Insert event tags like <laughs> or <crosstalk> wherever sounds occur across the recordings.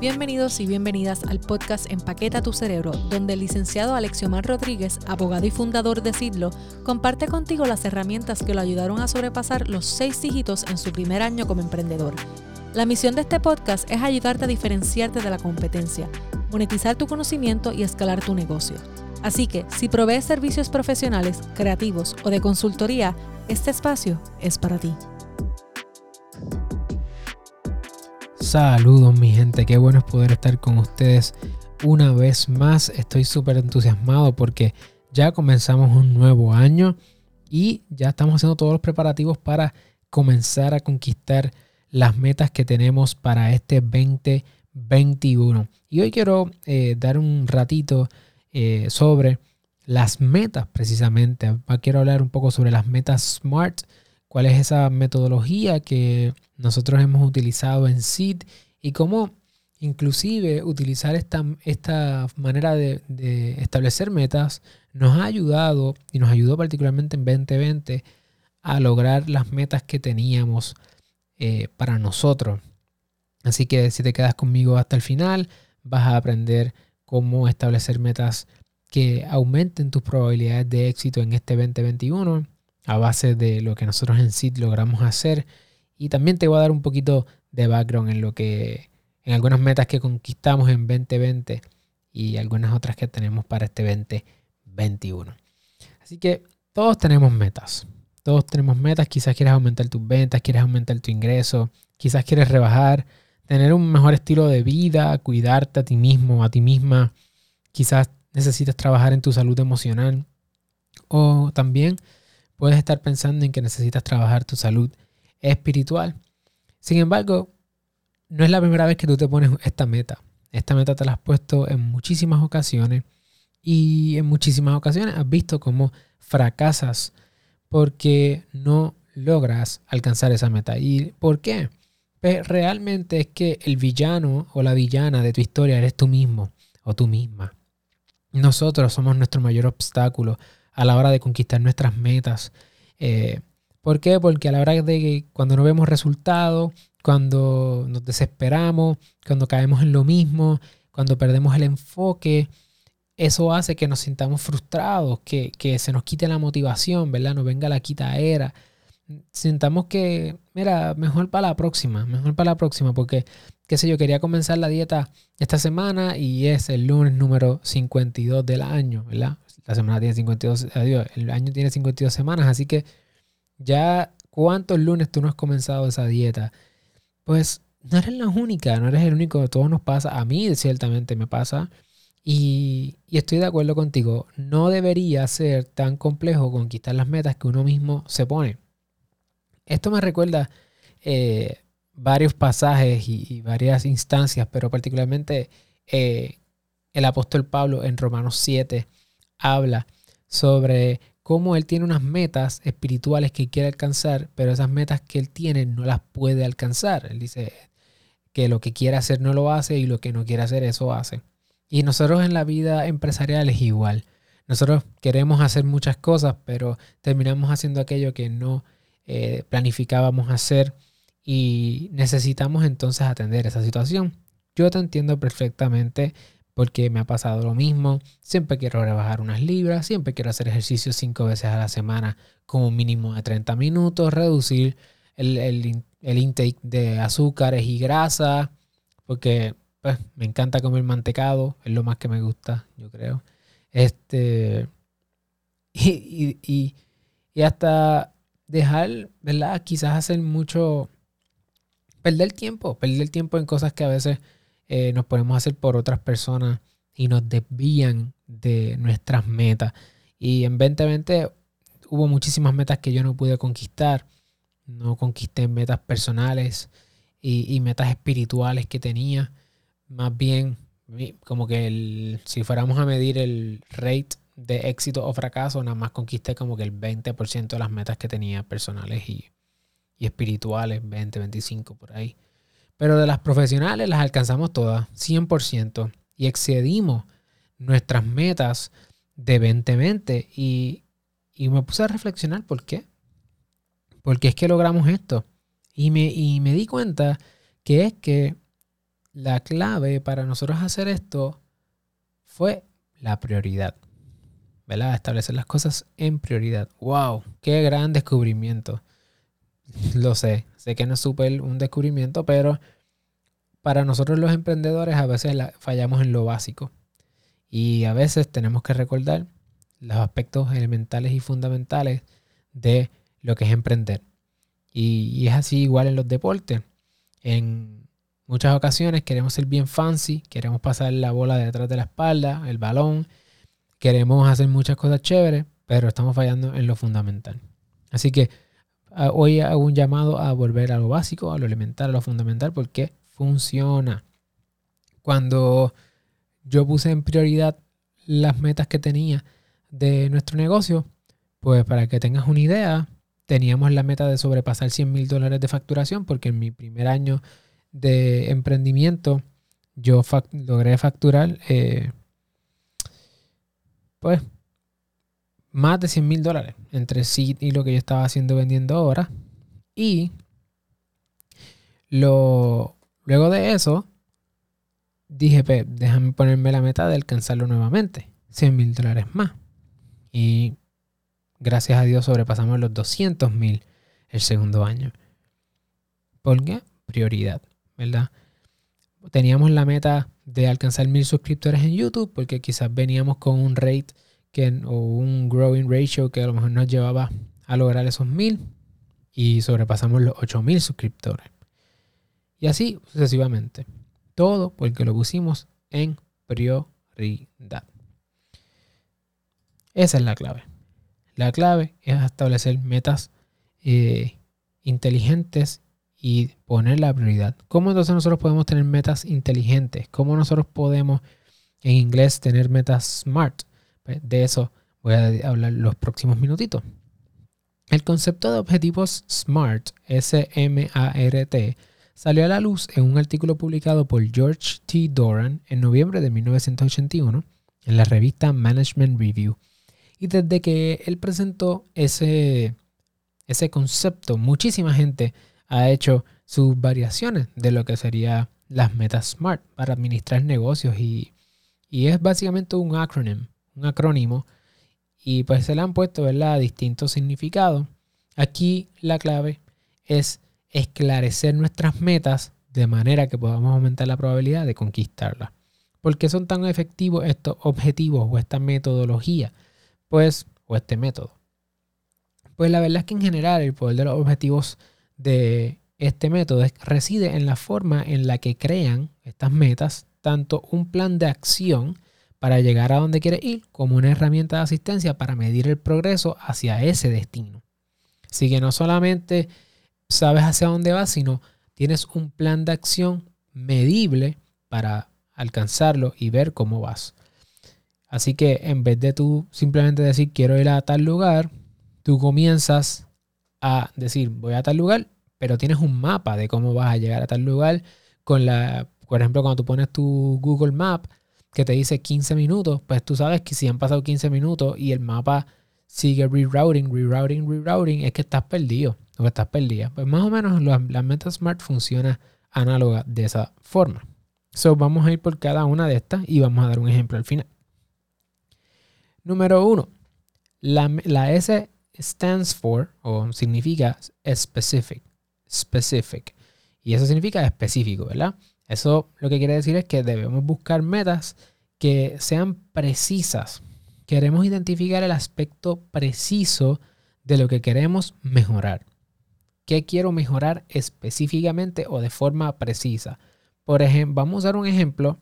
Bienvenidos y bienvenidas al podcast Empaqueta tu cerebro, donde el licenciado Alexiomar Rodríguez, abogado y fundador de Sidlo, comparte contigo las herramientas que lo ayudaron a sobrepasar los seis dígitos en su primer año como emprendedor. La misión de este podcast es ayudarte a diferenciarte de la competencia, monetizar tu conocimiento y escalar tu negocio. Así que, si provees servicios profesionales, creativos o de consultoría, este espacio es para ti. Saludos mi gente, qué bueno es poder estar con ustedes una vez más. Estoy súper entusiasmado porque ya comenzamos un nuevo año y ya estamos haciendo todos los preparativos para comenzar a conquistar las metas que tenemos para este 2021. Y hoy quiero eh, dar un ratito eh, sobre las metas precisamente. Quiero hablar un poco sobre las metas SMART, cuál es esa metodología que nosotros hemos utilizado en SID y cómo inclusive utilizar esta, esta manera de, establecer metas nos ha ayudado y nos ayudó particularmente en 2020 a lograr las metas que teníamos eh, para nosotros. Así que si te quedas conmigo hasta el final, vas a aprender cómo establecer metas que aumenten tus probabilidades de éxito en este 2021 a base de lo que nosotros en SID logramos hacer. Y también te voy a dar un poquito de background en lo que, en algunas metas que conquistamos en 2020 y algunas otras que tenemos para este 2021. Así que todos tenemos metas. Todos tenemos metas. Quizás quieres aumentar tus ventas, quieres aumentar tu ingreso, quizás quieres rebajar, tener un mejor estilo de vida, cuidarte a ti mismo, a ti misma. Quizás necesitas trabajar en tu salud emocional. O también puedes estar pensando en que necesitas trabajar tu salud espiritual. Sin embargo, no es la primera vez que tú te pones esta meta. Esta meta te la has puesto en muchísimas ocasiones y en muchísimas ocasiones has visto cómo fracasas porque no logras alcanzar esa meta. ¿Y por qué? Pues realmente es que el villano o la villana de tu historia eres tú mismo o tú misma. Nosotros somos nuestro mayor obstáculo a la hora de conquistar nuestras metas. Eh, ¿Por qué? Porque a la hora de que cuando no vemos resultados, cuando nos desesperamos, cuando caemos en lo mismo, cuando perdemos el enfoque, eso hace que nos sintamos frustrados, que, que se nos quite la motivación, ¿verdad? Nos venga la quitaera sintamos que, mira, mejor para la próxima, mejor para la próxima, porque, qué sé yo, quería comenzar la dieta esta semana y es el lunes número 52 del año, ¿verdad? La semana tiene 52, adiós, el año tiene 52 semanas, así que ya, ¿cuántos lunes tú no has comenzado esa dieta? Pues no eres la única, no eres el único, todo nos pasa, a mí ciertamente me pasa. Y, estoy de acuerdo contigo, no debería ser tan complejo conquistar las metas que uno mismo se pone. Esto me recuerda eh, varios pasajes y, varias instancias, pero particularmente eh, el apóstol Pablo en Romanos 7 habla sobre cómo él tiene unas metas espirituales que quiere alcanzar, pero esas metas que él tiene no las puede alcanzar. Él dice que lo que quiere hacer no lo hace y lo que no quiere hacer eso hace. Y nosotros en la vida empresarial es igual. Nosotros queremos hacer muchas cosas, pero terminamos haciendo aquello que no eh, planificábamos hacer y necesitamos entonces atender esa situación. Yo te entiendo perfectamente porque me ha pasado lo mismo. Siempre quiero rebajar unas libras, siempre quiero hacer ejercicio cinco veces a la semana un mínimo de 30 minutos, reducir el, el intake de azúcares y grasa, porque pues, me encanta comer mantecado, es lo más que me gusta, yo creo. Este, <laughs> y, y, y hasta dejar, ¿verdad? Quizás hacer mucho, perder tiempo, perder tiempo en cosas que a veces eh, nos podemos hacer por otras personas y nos desvían de nuestras metas. Y en 2020 hubo muchísimas metas que yo no pude conquistar. No conquisté metas personales y, metas espirituales que tenía. Más bien, como que si fuéramos a medir el rate de éxito o fracaso, nada más conquisté como que el 20% de las metas que tenía personales y, espirituales, 20, 25 por ahí. Pero de las profesionales las alcanzamos todas, 100%, y excedimos nuestras metas de 2020 y, y me puse a reflexionar por qué. Porque es que logramos esto. Y me, y me di cuenta que es que la clave para nosotros hacer esto fue la prioridad. ¿Verdad? Establecer las cosas en prioridad. ¡Wow! ¡Qué gran descubrimiento! <laughs> Lo sé, sé que no es un descubrimiento, pero para nosotros los emprendedores a veces fallamos en lo básico. Y a veces tenemos que recordar los aspectos elementales y fundamentales de lo que es emprender. Y, es así igual en los deportes. En muchas ocasiones queremos ser bien fancy, queremos pasar la bola detrás de la espalda, el balón, queremos hacer muchas cosas chéveres, pero estamos fallando en lo fundamental. Así que hoy hago un llamado a volver a lo básico, a lo elemental, a lo fundamental, porque funciona. Cuando yo puse en prioridad las metas que tenía de nuestro negocio, pues para que tengas una idea, teníamos la meta de sobrepasar 100 mil dólares de facturación, porque en mi primer año de emprendimiento yo logré facturar, eh, pues, más de 100 mil dólares entre sí y lo que yo estaba haciendo vendiendo ahora. Y luego de eso, dije, déjame ponerme la meta de alcanzarlo nuevamente. 100 mil dólares más. Y gracias a Dios sobrepasamos los 200 mil el segundo año. ¿Por qué? Prioridad, ¿verdad? Teníamos la meta de alcanzar mil suscriptores en YouTube porque quizás veníamos con un rate que, o un growing ratio que a lo mejor nos llevaba a lograr esos mil y sobrepasamos los 8000 suscriptores. Y así sucesivamente. Todo porque lo pusimos en prioridad. Esa es la clave. La clave es establecer metas eh, inteligentes y poner la prioridad. ¿Cómo entonces nosotros podemos tener metas inteligentes? ¿Cómo nosotros podemos en inglés tener metas smart? Pues, de eso voy a hablar los próximos minutitos. El concepto de objetivos SMART, S-M-A-R-T, salió a la luz en un artículo publicado por George T. Doran en noviembre de 1981 en la revista Management Review. Y desde que él presentó ese, ese concepto, muchísima gente ha hecho sus variaciones de lo que sería las metas SMART para administrar negocios y, es básicamente un acronym, un acrónimo y pues se le han puesto ¿verdad? distintos significados. Aquí la clave es esclarecer nuestras metas de manera que podamos aumentar la probabilidad de conquistarlas. ¿Por qué son tan efectivos estos objetivos o esta metodología? pues, o este método. Pues la verdad es que en general el poder de los objetivos de este método reside en la forma en la que crean estas metas, tanto un plan de acción para llegar a donde quiere ir, como una herramienta de asistencia para medir el progreso hacia ese destino. Así que no solamente sabes hacia dónde vas, sino tienes un plan de acción medible para alcanzarlo y ver cómo vas. Así que en vez de tú simplemente decir quiero ir a tal lugar, tú comienzas a decir voy a tal lugar, pero tienes un mapa de cómo vas a llegar a tal lugar con la, por ejemplo, cuando tú pones tu Google Map que te dice 15 minutos, pues tú sabes que si han pasado 15 minutos y el mapa sigue rerouting, rerouting, rerouting, es que estás perdido o que estás perdida. Pues más o menos la, la Meta Smart funciona análoga de esa forma. So, vamos a ir por cada una de estas y vamos a dar un ejemplo al final. Número uno, la, S stands for o significa specific. Specific. Y eso significa específico, ¿verdad? Eso lo que quiere decir es que debemos buscar metas que sean precisas. Queremos identificar el aspecto preciso de lo que queremos mejorar. ¿Qué quiero mejorar específicamente o de forma precisa? Por ejemplo, vamos a usar un ejemplo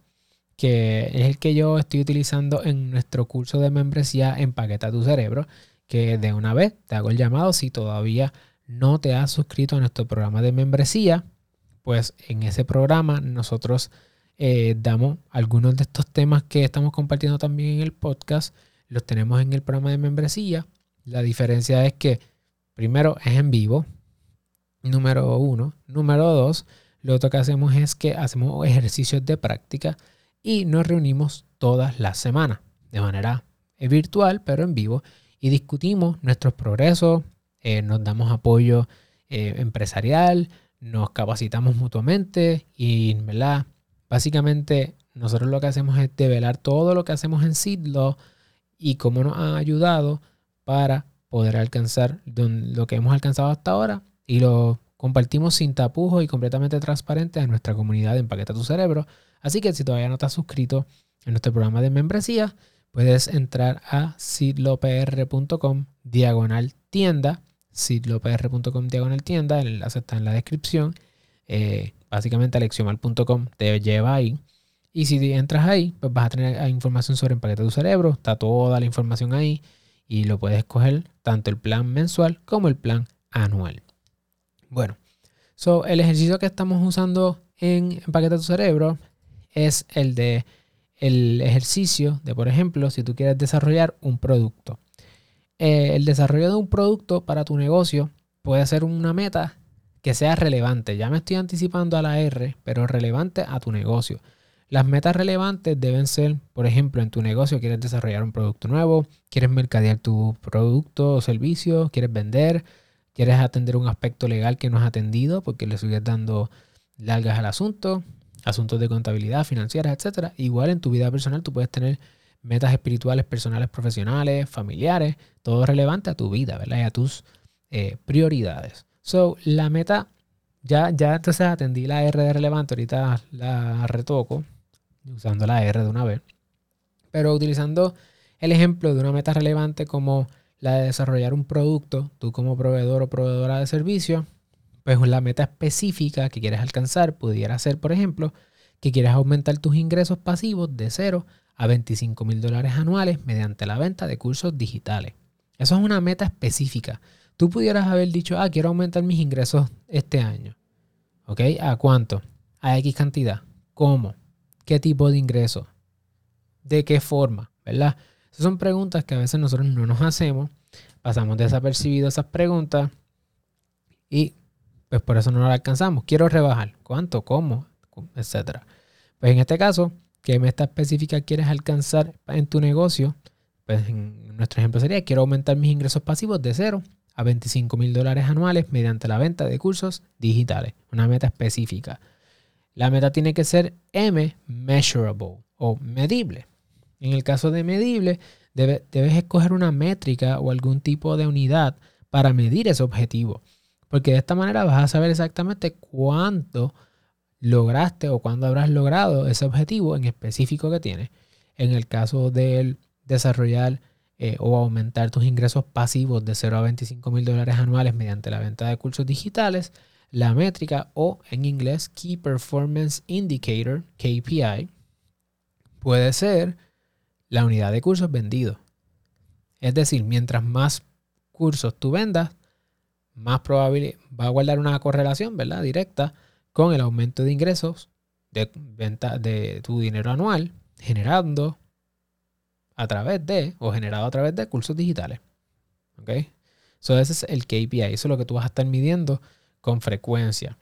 que es el que yo estoy utilizando en nuestro curso de membresía Empaqueta tu cerebro, que de una vez te hago el llamado si todavía no te has suscrito a nuestro programa de membresía, pues en ese programa nosotros eh, damos algunos de estos temas que estamos compartiendo también en el podcast, los tenemos en el programa de membresía. La diferencia es que primero es en vivo, número uno. Número dos, lo otro que hacemos es que hacemos ejercicios de práctica y nos reunimos todas las semanas de manera eh, virtual, pero en vivo, y discutimos nuestros progresos, eh, nos damos apoyo empresarial, nos capacitamos mutuamente y ¿verdad? Básicamente, nosotros lo que hacemos es develar todo lo que hacemos en Seedlaw y cómo nos ha ayudado para poder alcanzar lo que hemos alcanzado hasta ahora y lo compartimos sin tapujos y completamente transparente en nuestra comunidad de Empaqueta tu Cerebro. Así que si todavía no estás suscrito en nuestro programa de membresía, puedes entrar a sidlopr.com diagonal tienda, sidlopr.com diagonal tienda, el enlace está en la descripción. Eh, básicamente alexiomal.com te lleva ahí. Y si entras ahí, pues vas a tener información sobre Empaqueta tu Cerebro, está toda la información ahí y lo puedes escoger tanto el plan mensual como el plan anual. Bueno, so, el ejercicio que estamos usando en Empaqueta tu Cerebro es el de el ejercicio de, por ejemplo, si tú quieres desarrollar un producto. Eh, el desarrollo de un producto para tu negocio puede ser una meta que sea relevante. Ya me estoy anticipando a la R, pero relevante a tu negocio. Las metas relevantes deben ser, por ejemplo, en tu negocio quieres desarrollar un producto nuevo, quieres mercadear tu producto o servicio, quieres vender, quieres atender un aspecto legal que no has atendido porque le sigues dando largas al asunto, asuntos de contabilidad, financiera, etc. Igual en tu vida personal tú puedes tener metas espirituales, personales, profesionales, familiares, todo relevante a tu vida, ¿verdad? Y a tus eh, prioridades. So, la meta, ya, ya entonces atendí la R de relevante, ahorita la retoco usando la R de una vez, pero utilizando el ejemplo de una meta relevante como la de desarrollar un producto, tú como proveedor o proveedora de servicio, pues la meta específica que quieres alcanzar pudiera ser, por ejemplo, que quieres aumentar tus ingresos pasivos de 0 a 25 mil dólares anuales mediante la venta de cursos digitales. Eso es una meta específica. Tú pudieras haber dicho, ah, quiero aumentar mis ingresos este año. ¿Ok? ¿A cuánto? A X cantidad. ¿Cómo? ¿Qué tipo de ingreso? ¿De qué forma? ¿Verdad? Esas son preguntas que a veces nosotros no nos hacemos. Pasamos desapercibidos esas preguntas y pues por eso no las alcanzamos. Quiero rebajar. ¿Cuánto? ¿Cómo? Etcétera. Pues en este caso, ¿qué meta específica quieres alcanzar en tu negocio? Pues en nuestro ejemplo sería, quiero aumentar mis ingresos pasivos de 0 a 25 mil dólares anuales mediante la venta de cursos digitales. Una meta específica. La meta tiene que ser M, measurable o medible. En el caso de medible, debes escoger una métrica o algún tipo de unidad para medir ese objetivo. Porque de esta manera vas a saber exactamente cuánto lograste o cuándo habrás logrado ese objetivo en específico que tienes. En el caso de desarrollar eh, o aumentar tus ingresos pasivos de 0 a 25 mil dólares anuales mediante la venta de cursos digitales, la métrica o en inglés Key Performance Indicator, KPI, puede ser la unidad de cursos vendidos. Es decir, mientras más cursos tú vendas, más probable va a guardar una correlación, ¿verdad? Directa con el aumento de ingresos de venta de tu dinero anual, generando a través de o generado a través de cursos digitales. ¿Ok? So, ese es el KPI. Eso es lo que tú vas a estar midiendo con frecuencia.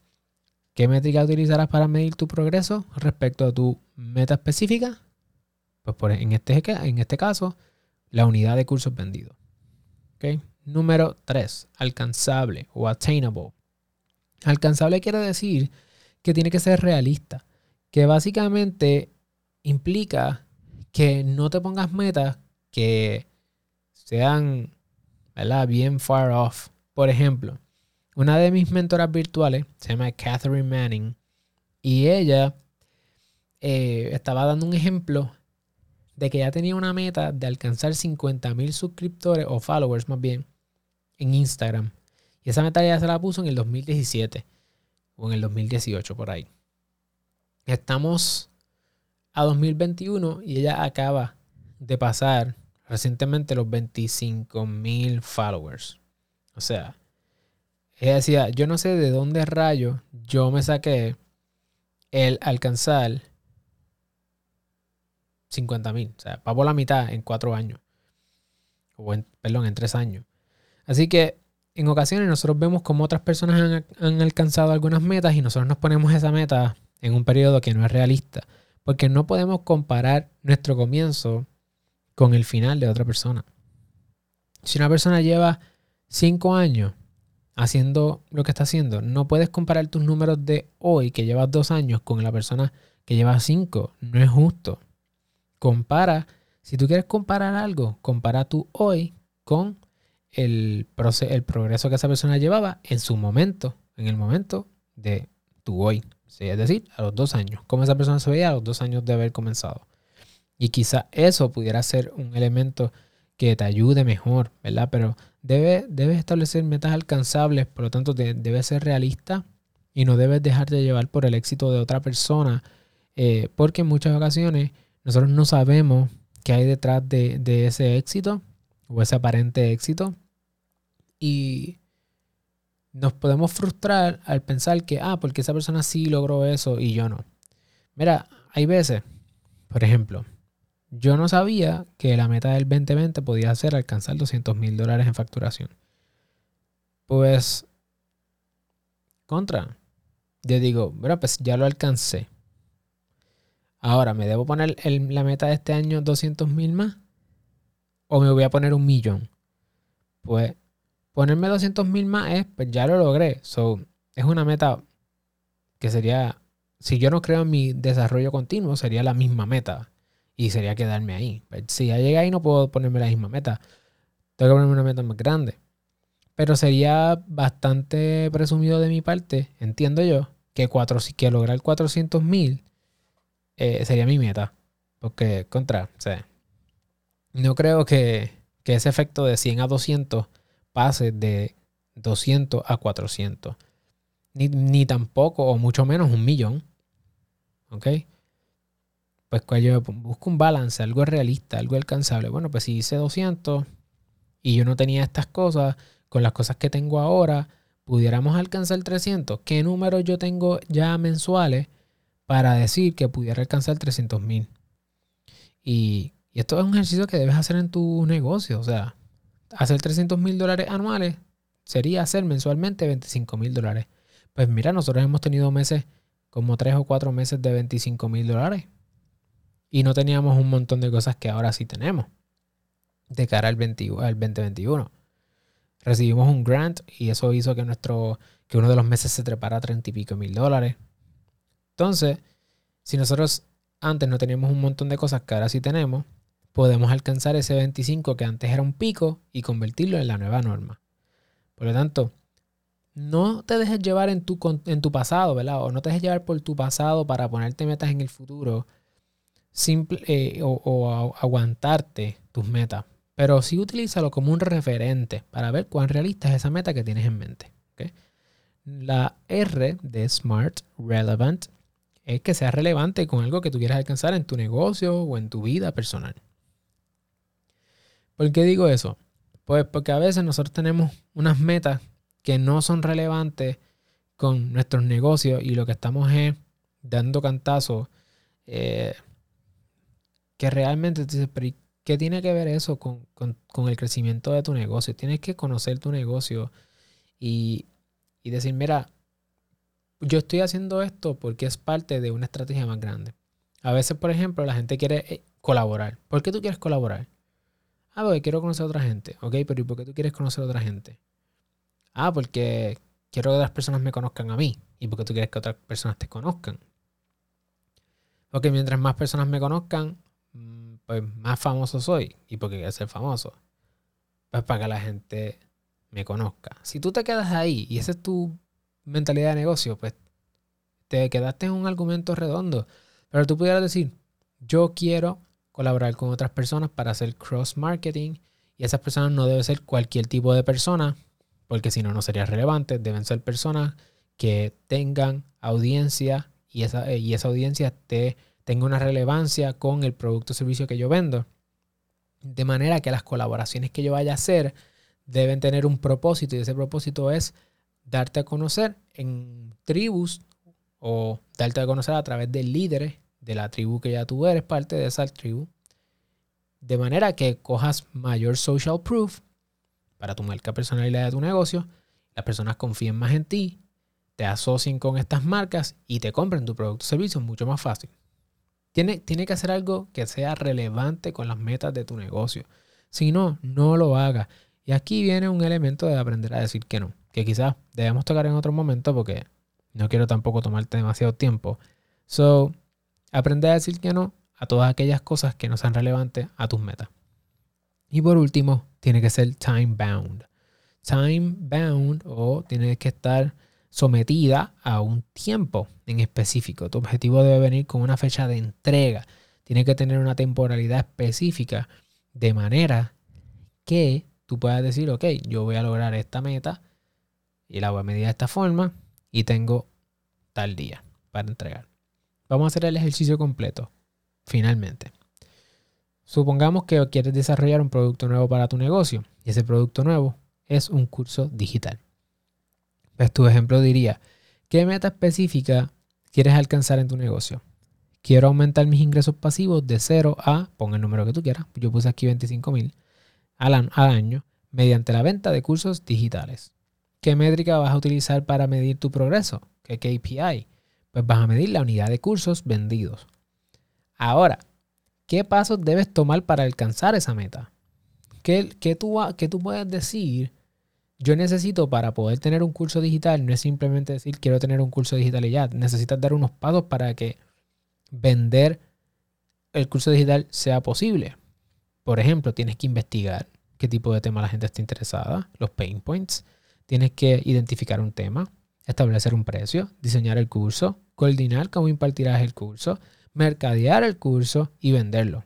¿Qué métrica utilizarás para medir tu progreso respecto a tu meta específica? Pues por, en, este, en este caso, la unidad de cursos vendidos. ¿Ok? Número 3, alcanzable o attainable. Alcanzable quiere decir que tiene que ser realista, que básicamente implica que no te pongas metas que sean ¿verdad? bien far off. Por ejemplo, una de mis mentoras virtuales se llama Catherine Manning y ella eh, estaba dando un ejemplo de que ya tenía una meta de alcanzar 50 mil suscriptores o followers más bien en Instagram. Y esa meta ya se la puso en el 2017 o en el 2018 por ahí. Estamos a 2021 y ella acaba de pasar recientemente los 25 mil followers. O sea, ella decía, yo no sé de dónde rayo yo me saqué el alcanzar 50 mil. O sea, por la mitad en cuatro años. O en, perdón, en tres años. Así que en ocasiones nosotros vemos como otras personas han, alcanzado algunas metas y nosotros nos ponemos esa meta en un periodo que no es realista. Porque no podemos comparar nuestro comienzo con el final de otra persona. Si una persona lleva cinco años haciendo lo que está haciendo, no puedes comparar tus números de hoy, que llevas dos años, con la persona que lleva 5. No es justo. Compara, si tú quieres comparar algo, compara tú hoy con el, el progreso que esa persona llevaba en su momento, en el momento de tu hoy. Es decir, a los dos años. Cómo esa persona se veía a los dos años de haber comenzado. Y quizá eso pudiera ser un elemento que te ayude mejor, ¿verdad? Pero debes debe establecer metas alcanzables, por lo tanto debes ser realista y no debes dejarte llevar por el éxito de otra persona, eh, porque en muchas ocasiones nosotros no sabemos qué hay detrás de, de ese éxito o ese aparente éxito y nos podemos frustrar al pensar que, ah, porque esa persona sí logró eso y yo no. Mira, hay veces, por ejemplo, yo no sabía que la meta del 2020 podía ser alcanzar 200 mil dólares en facturación. Pues, contra. Yo digo, bueno, pues ya lo alcancé. Ahora, ¿me debo poner la meta de este año 200 mil más? ¿O me voy a poner un millón? Pues, ponerme 200 mil más es, pues ya lo logré. So, es una meta que sería, si yo no creo en mi desarrollo continuo, sería la misma meta y sería quedarme ahí. Pues, si ya llegué ahí no puedo ponerme la misma meta. Tengo que ponerme una meta más grande. Pero sería bastante presumido de mi parte, entiendo yo, que, cuatro, que lograr 400 mil eh, sería mi meta. Porque, contra, no creo que, que ese efecto de 100 a 200 pase de 200 a 400. Ni, ni tampoco, o mucho menos, un millón. ¿Ok? pues yo busco un balance, algo realista, algo alcanzable. Bueno, pues si hice 200 y yo no tenía estas cosas, con las cosas que tengo ahora, pudiéramos alcanzar 300. ¿Qué números yo tengo ya mensuales para decir que pudiera alcanzar 300 mil? Y, y, esto es un ejercicio que debes hacer en tu negocio. O sea, hacer 300 mil dólares anuales sería hacer mensualmente 25 mil dólares. Pues mira, nosotros hemos tenido meses como 3 o 4 meses de 25 mil dólares y no teníamos un montón de cosas que ahora sí tenemos de cara al, 2021. Recibimos un grant y eso hizo que, nuestro, que uno de los meses se trepara a 30 y pico mil dólares. Entonces, si nosotros antes no teníamos un montón de cosas que ahora sí tenemos, podemos alcanzar ese 25 que antes era un pico y convertirlo en la nueva norma. Por lo tanto, no te dejes llevar en tu, en tu pasado, ¿verdad? O no te dejes llevar por tu pasado para ponerte metas en el futuro simple, eh, o, aguantarte tus metas, pero sí utilízalo como un referente para ver cuán realista es esa meta que tienes en mente. La R de Smart, Relevant, es que sea relevante con algo que tú quieras alcanzar en tu negocio o en tu vida personal. ¿Por qué digo eso? Pues porque a veces nosotros tenemos unas metas que no son relevantes con nuestros negocios y lo que estamos es dando cantazos eh, que realmente te dices, ¿qué tiene que ver eso con, el crecimiento de tu negocio? Tienes que conocer tu negocio y, decir, mira, yo estoy haciendo esto porque es parte de una estrategia más grande. A veces, por ejemplo, la gente quiere eh, colaborar. ¿Por qué tú quieres colaborar? Ah, porque quiero conocer a otra gente. Ok, pero ¿y por qué tú quieres conocer a otra gente? Ah, porque quiero que otras personas me conozcan a mí. ¿Y porque tú quieres que otras personas te conozcan? Porque mientras más personas me conozcan, pues más famoso soy. ¿Y porque quiero ser famoso? Pues para que la gente me conozca. Si tú te quedas ahí y esa es tu mentalidad de negocio, pues te quedaste en un argumento redondo. Pero tú pudieras decir, yo quiero colaborar con otras personas para hacer cross marketing y esas personas no deben ser cualquier tipo de persona, porque si no, no sería relevante. Deben ser personas que tengan audiencia y esa, y esa audiencia te tenga una relevancia con el producto o servicio que yo vendo. De manera que las colaboraciones que yo vaya a hacer deben tener un propósito y ese propósito es darte a conocer en tribus o darte a conocer a través de líderes de la tribu que ya tú eres parte de esa tribu. De manera que cojas mayor social proof para tu marca personal y la de tu negocio. Las personas confíen más en ti, te asocien con estas marcas y te compren tu producto o servicio mucho más fácil. Tiene, que hacer algo que sea relevante con las metas de tu negocio. Si no, no lo haga. Y aquí viene un elemento de aprender a decir que no, que quizás debemos tocar en otro momento porque no quiero tampoco tomarte demasiado tiempo. So, Aprende a decir que no a todas aquellas cosas que no sean relevantes a tus metas. Y por último, tiene que ser time bound. Time bound o tiene que estar sometida a un tiempo en específico. Tu objetivo debe venir con una fecha de entrega. Tiene que tener una temporalidad específica de manera que tú puedas decir, ok, yo voy a lograr esta meta y la voy a medir de esta forma y tengo tal día para entregar. Vamos a hacer el ejercicio completo, finalmente. Supongamos que quieres desarrollar un producto nuevo para tu negocio y ese producto nuevo es un curso digital. Pues tu ejemplo diría, ¿qué meta específica quieres alcanzar en tu negocio? Quiero aumentar mis ingresos pasivos de 0 a, pon el número que tú quieras, yo puse aquí 25 mil al, al año mediante la venta de cursos digitales. ¿Qué métrica vas a utilizar para medir tu progreso? ¿Qué KPI? Pues vas a medir la unidad de cursos vendidos. Ahora, ¿qué pasos debes tomar para alcanzar esa meta? ¿Qué, tú, qué tú puedes decir? Yo necesito para poder tener un curso digital, no es simplemente decir quiero tener un curso digital y ya. Necesitas dar unos pasos para que vender el curso digital sea posible. Por ejemplo, tienes que investigar qué tipo de tema la gente está interesada, los pain points. Tienes que identificar un tema, establecer un precio, diseñar el curso, coordinar cómo impartirás el curso, mercadear el curso y venderlo.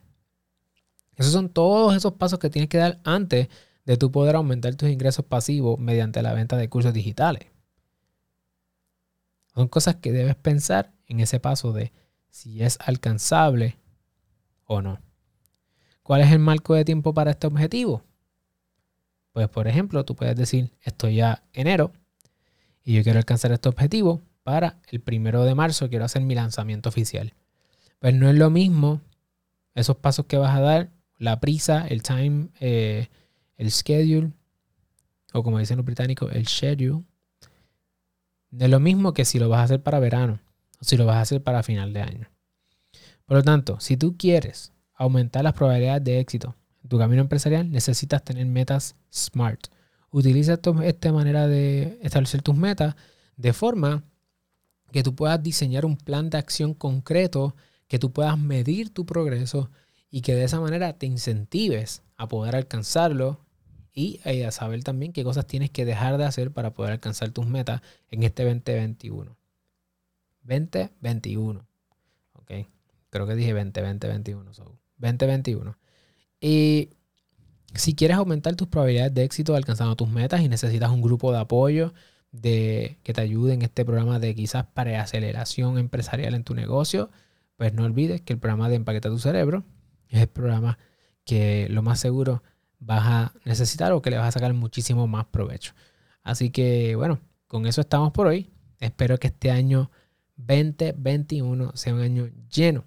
Esos son todos esos pasos que tienes que dar antes de tú poder aumentar tus ingresos pasivos mediante la venta de cursos digitales. Son cosas que debes pensar en ese paso de si es alcanzable o no. ¿Cuál es el marco de tiempo para este objetivo? Pues por ejemplo, tú puedes decir, estoy ya enero y yo quiero alcanzar este objetivo para el primero de marzo, quiero hacer mi lanzamiento oficial. Pues no es lo mismo esos pasos que vas a dar, la prisa, el time, eh, el schedule, o como dicen los británicos, el schedule. No es lo mismo que si lo vas a hacer para verano o si lo vas a hacer para final de año. Por lo tanto, si tú quieres aumentar las probabilidades de éxito en tu camino empresarial, necesitas tener metas SMART. Utiliza esta manera de establecer tus metas de forma que tú puedas diseñar un plan de acción concreto, que tú puedas medir tu progreso y que de esa manera te incentives a poder alcanzarlo y eh, a saber también qué cosas tienes que dejar de hacer para poder alcanzar tus metas en este 2021. 2021. Ok. Creo que dije 20, 2021. 2021. Y si quieres aumentar tus probabilidades de éxito alcanzando tus metas y necesitas un grupo de apoyo de, que te ayude en este programa de quizás para aceleración empresarial en tu negocio, pues no olvides que el programa de Empaqueta tu Cerebro es el programa que lo más seguro vas a necesitar o que le vas a sacar muchísimo más provecho. Así que bueno, con eso estamos por hoy. Espero que este año 2021 sea un año lleno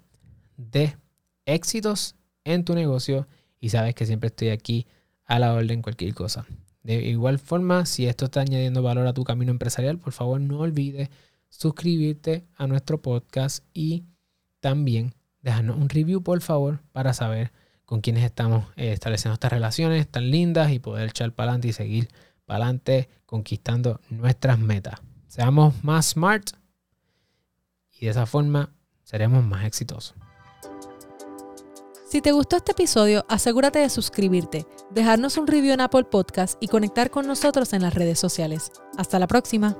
de éxitos en tu negocio y sabes que siempre estoy aquí a la orden cualquier cosa. De igual forma, si esto está añadiendo valor a tu camino empresarial, por favor no olvides suscribirte a nuestro podcast y también dejarnos un review, por favor, para saber con quiénes estamos eh, estableciendo estas relaciones tan lindas y poder echar para adelante y seguir para adelante conquistando nuestras metas. Seamos más smart y de esa forma seremos más exitosos. Si te gustó este episodio, asegúrate de suscribirte, dejarnos un review en Apple Podcast y conectar con nosotros en las redes sociales. Hasta la próxima.